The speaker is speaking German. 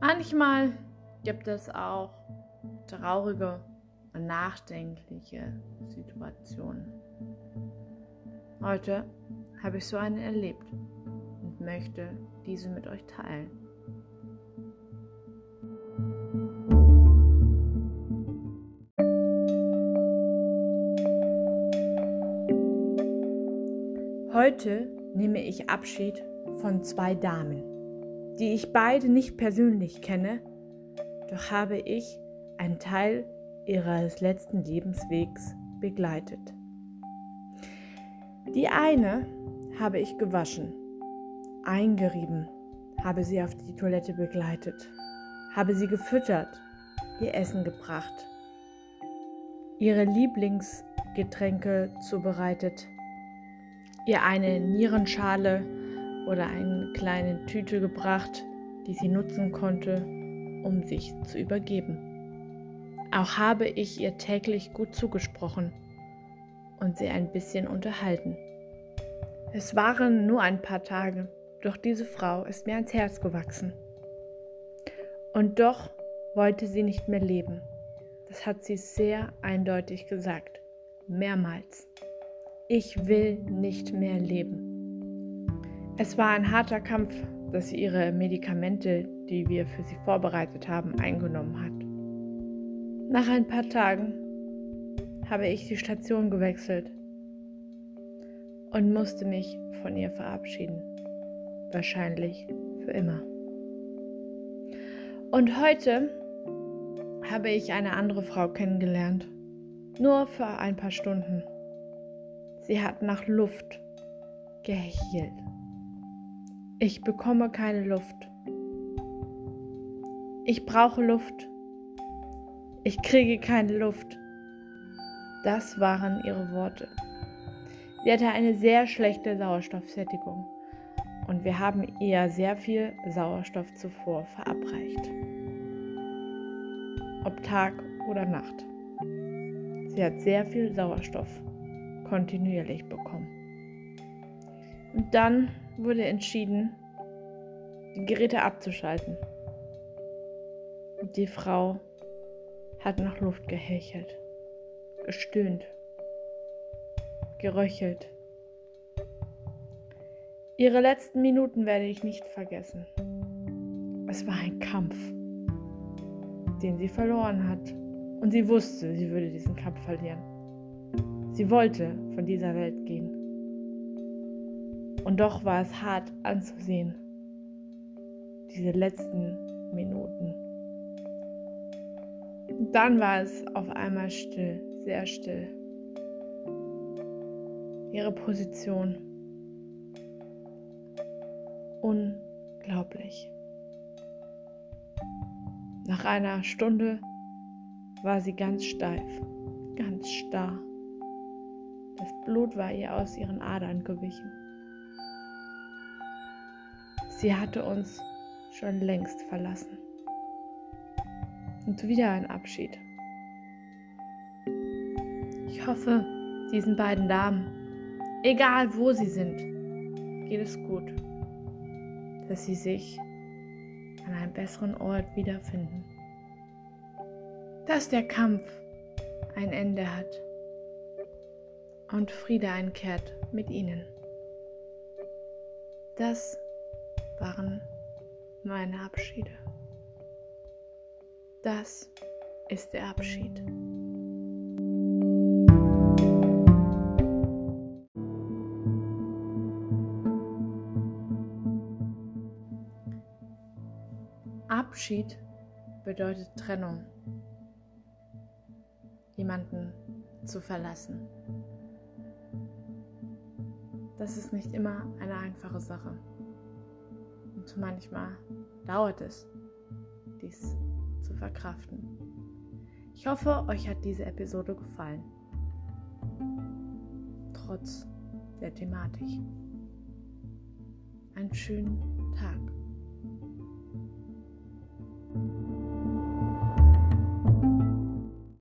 Manchmal gibt es auch traurige und nachdenkliche Situationen. Heute habe ich so eine erlebt und möchte diese mit euch teilen. Heute nehme ich Abschied von zwei Damen, die ich beide nicht persönlich kenne, doch habe ich einen Teil ihres letzten Lebenswegs begleitet. Die eine habe ich gewaschen, eingerieben, habe sie auf die Toilette begleitet, habe sie gefüttert, ihr Essen gebracht, ihre Lieblingsgetränke zubereitet, ihr eine Nierenschale oder eine kleine Tüte gebracht, die sie nutzen konnte, um sich zu übergeben. Auch habe ich ihr täglich gut zugesprochen und sie ein bisschen unterhalten. Es waren nur ein paar Tage, doch diese Frau ist mir ans Herz gewachsen. Und doch wollte sie nicht mehr leben. Das hat sie sehr eindeutig gesagt, mehrmals. Ich will nicht mehr leben. Es war ein harter Kampf, dass sie ihre Medikamente, die wir für sie vorbereitet haben, eingenommen hat. Nach ein paar Tagen habe ich die Station gewechselt und musste mich von ihr verabschieden. Wahrscheinlich für immer. Und heute habe ich eine andere Frau kennengelernt. Nur für ein paar Stunden. Sie hat nach Luft gehielt. Ich bekomme keine Luft. Ich brauche Luft. Ich kriege keine Luft. Das waren ihre Worte. Sie hatte eine sehr schlechte Sauerstoffsättigung und wir haben ihr sehr viel Sauerstoff zuvor verabreicht. Ob Tag oder Nacht. Sie hat sehr viel Sauerstoff kontinuierlich bekommen. Und dann wurde entschieden, die Geräte abzuschalten. Und die Frau hat nach Luft gehechelt, gestöhnt geröchelt. Ihre letzten Minuten werde ich nicht vergessen. Es war ein Kampf, den sie verloren hat. Und sie wusste, sie würde diesen Kampf verlieren. Sie wollte von dieser Welt gehen. Und doch war es hart anzusehen, diese letzten Minuten. Und dann war es auf einmal still, sehr still ihre Position. Unglaublich. Nach einer Stunde war sie ganz steif, ganz starr. Das Blut war ihr aus ihren Adern gewichen. Sie hatte uns schon längst verlassen. Und wieder ein Abschied. Ich hoffe, diesen beiden Damen egal wo sie sind, geht es gut, dass sie sich an einem besseren Ort wiederfinden. Dass der Kampf ein Ende hat und Friede einkehrt mit ihnen. Das waren meine Abschiede. Das ist der Abschied. Abschied bedeutet Trennung, jemanden zu verlassen. Das ist nicht immer eine einfache Sache. Und manchmal dauert es, dies zu verkraften. Ich hoffe, euch hat diese Episode gefallen. Trotz der Thematik. Einen schönen Tag.